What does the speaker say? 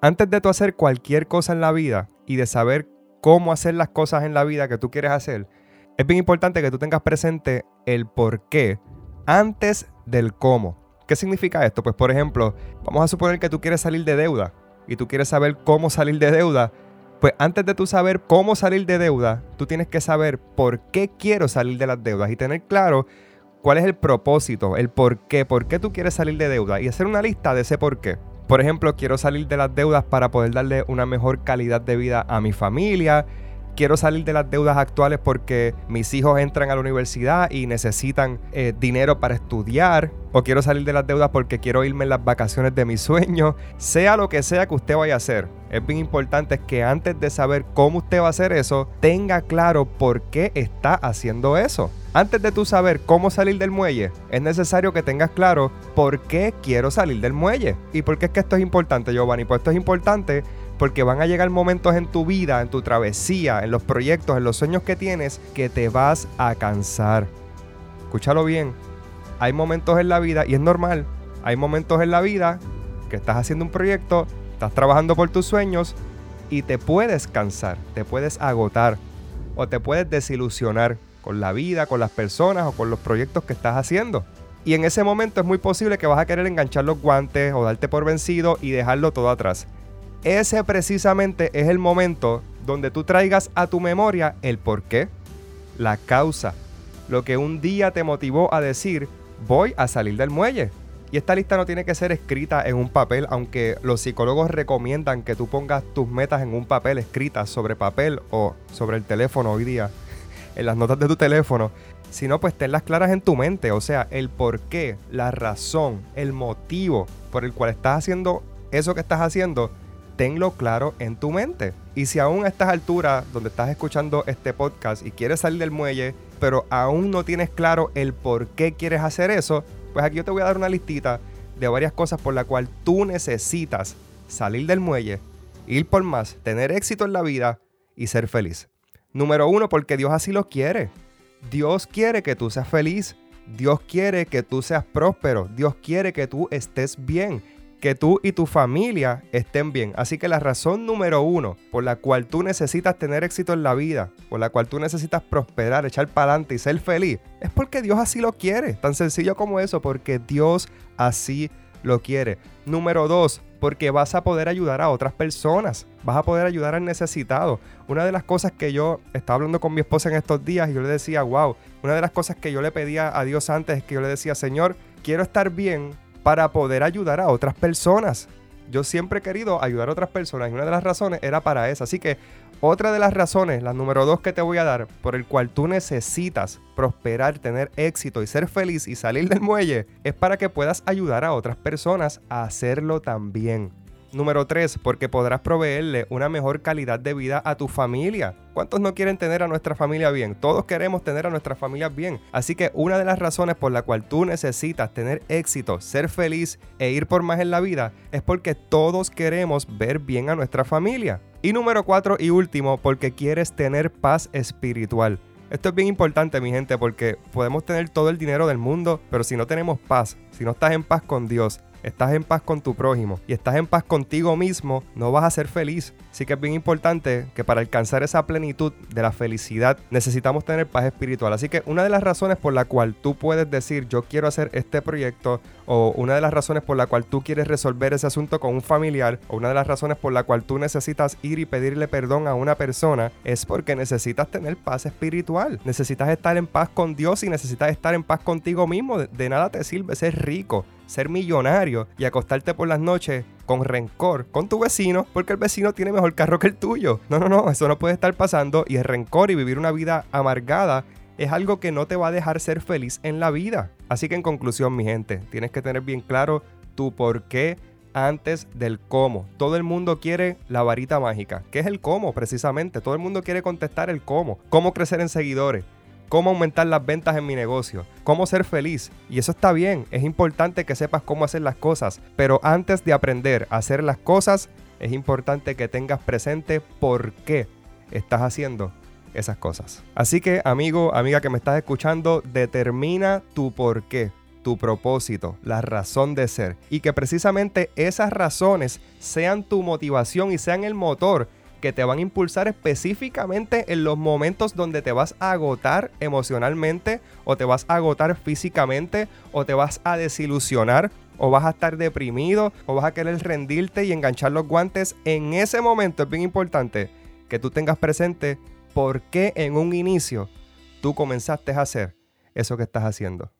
Antes de tú hacer cualquier cosa en la vida y de saber cómo hacer las cosas en la vida que tú quieres hacer, es bien importante que tú tengas presente el por qué antes del cómo. ¿Qué significa esto? Pues por ejemplo, vamos a suponer que tú quieres salir de deuda y tú quieres saber cómo salir de deuda. Pues antes de tú saber cómo salir de deuda, tú tienes que saber por qué quiero salir de las deudas y tener claro cuál es el propósito, el por qué, por qué tú quieres salir de deuda y hacer una lista de ese por qué. Por ejemplo, quiero salir de las deudas para poder darle una mejor calidad de vida a mi familia. Quiero salir de las deudas actuales porque mis hijos entran a la universidad y necesitan eh, dinero para estudiar. O quiero salir de las deudas porque quiero irme en las vacaciones de mis sueños. Sea lo que sea que usted vaya a hacer. Es bien importante que antes de saber cómo usted va a hacer eso, tenga claro por qué está haciendo eso. Antes de tú saber cómo salir del muelle, es necesario que tengas claro por qué quiero salir del muelle. ¿Y por qué es que esto es importante, Giovanni? Pues esto es importante porque van a llegar momentos en tu vida, en tu travesía, en los proyectos, en los sueños que tienes, que te vas a cansar. Escúchalo bien. Hay momentos en la vida, y es normal, hay momentos en la vida que estás haciendo un proyecto, estás trabajando por tus sueños y te puedes cansar, te puedes agotar o te puedes desilusionar con la vida, con las personas o con los proyectos que estás haciendo. Y en ese momento es muy posible que vas a querer enganchar los guantes o darte por vencido y dejarlo todo atrás. Ese precisamente es el momento donde tú traigas a tu memoria el por qué, la causa, lo que un día te motivó a decir, voy a salir del muelle. Y esta lista no tiene que ser escrita en un papel, aunque los psicólogos recomiendan que tú pongas tus metas en un papel escritas sobre papel o sobre el teléfono hoy día en las notas de tu teléfono, sino pues tenlas claras en tu mente, o sea, el por qué, la razón, el motivo por el cual estás haciendo eso que estás haciendo, tenlo claro en tu mente. Y si aún a estas alturas, donde estás escuchando este podcast y quieres salir del muelle, pero aún no tienes claro el por qué quieres hacer eso, pues aquí yo te voy a dar una listita de varias cosas por la cual tú necesitas salir del muelle, ir por más, tener éxito en la vida y ser feliz. Número uno, porque Dios así lo quiere. Dios quiere que tú seas feliz. Dios quiere que tú seas próspero. Dios quiere que tú estés bien. Que tú y tu familia estén bien. Así que la razón número uno por la cual tú necesitas tener éxito en la vida, por la cual tú necesitas prosperar, echar para adelante y ser feliz, es porque Dios así lo quiere. Tan sencillo como eso, porque Dios así lo quiere. Número dos, porque vas a poder ayudar a otras personas, vas a poder ayudar al necesitado. Una de las cosas que yo estaba hablando con mi esposa en estos días y yo le decía, wow, una de las cosas que yo le pedía a Dios antes es que yo le decía, Señor, quiero estar bien para poder ayudar a otras personas. Yo siempre he querido ayudar a otras personas y una de las razones era para eso. Así que otra de las razones, la número dos que te voy a dar, por el cual tú necesitas prosperar, tener éxito y ser feliz y salir del muelle, es para que puedas ayudar a otras personas a hacerlo también. Número 3, porque podrás proveerle una mejor calidad de vida a tu familia. ¿Cuántos no quieren tener a nuestra familia bien? Todos queremos tener a nuestra familia bien. Así que una de las razones por la cual tú necesitas tener éxito, ser feliz e ir por más en la vida es porque todos queremos ver bien a nuestra familia. Y número 4 y último, porque quieres tener paz espiritual. Esto es bien importante, mi gente, porque podemos tener todo el dinero del mundo, pero si no tenemos paz, si no estás en paz con Dios, estás en paz con tu prójimo y estás en paz contigo mismo, no vas a ser feliz. Así que es bien importante que para alcanzar esa plenitud de la felicidad necesitamos tener paz espiritual. Así que una de las razones por la cual tú puedes decir yo quiero hacer este proyecto o una de las razones por la cual tú quieres resolver ese asunto con un familiar o una de las razones por la cual tú necesitas ir y pedirle perdón a una persona es porque necesitas tener paz espiritual. Necesitas estar en paz con Dios y necesitas estar en paz contigo mismo. De nada te sirve ser rico ser millonario y acostarte por las noches con rencor con tu vecino porque el vecino tiene mejor carro que el tuyo. No, no, no, eso no puede estar pasando y el rencor y vivir una vida amargada es algo que no te va a dejar ser feliz en la vida. Así que en conclusión, mi gente, tienes que tener bien claro tu por qué antes del cómo. Todo el mundo quiere la varita mágica. ¿Qué es el cómo precisamente? Todo el mundo quiere contestar el cómo. ¿Cómo crecer en seguidores? Cómo aumentar las ventas en mi negocio, cómo ser feliz. Y eso está bien, es importante que sepas cómo hacer las cosas, pero antes de aprender a hacer las cosas, es importante que tengas presente por qué estás haciendo esas cosas. Así que, amigo, amiga que me estás escuchando, determina tu por qué tu propósito, la razón de ser. Y que precisamente esas razones sean tu motivación y sean el motor que te van a impulsar específicamente en los momentos donde te vas a agotar emocionalmente o te vas a agotar físicamente o te vas a desilusionar o vas a estar deprimido o vas a querer rendirte y enganchar los guantes. En ese momento es bien importante que tú tengas presente por qué en un inicio tú comenzaste a hacer eso que estás haciendo.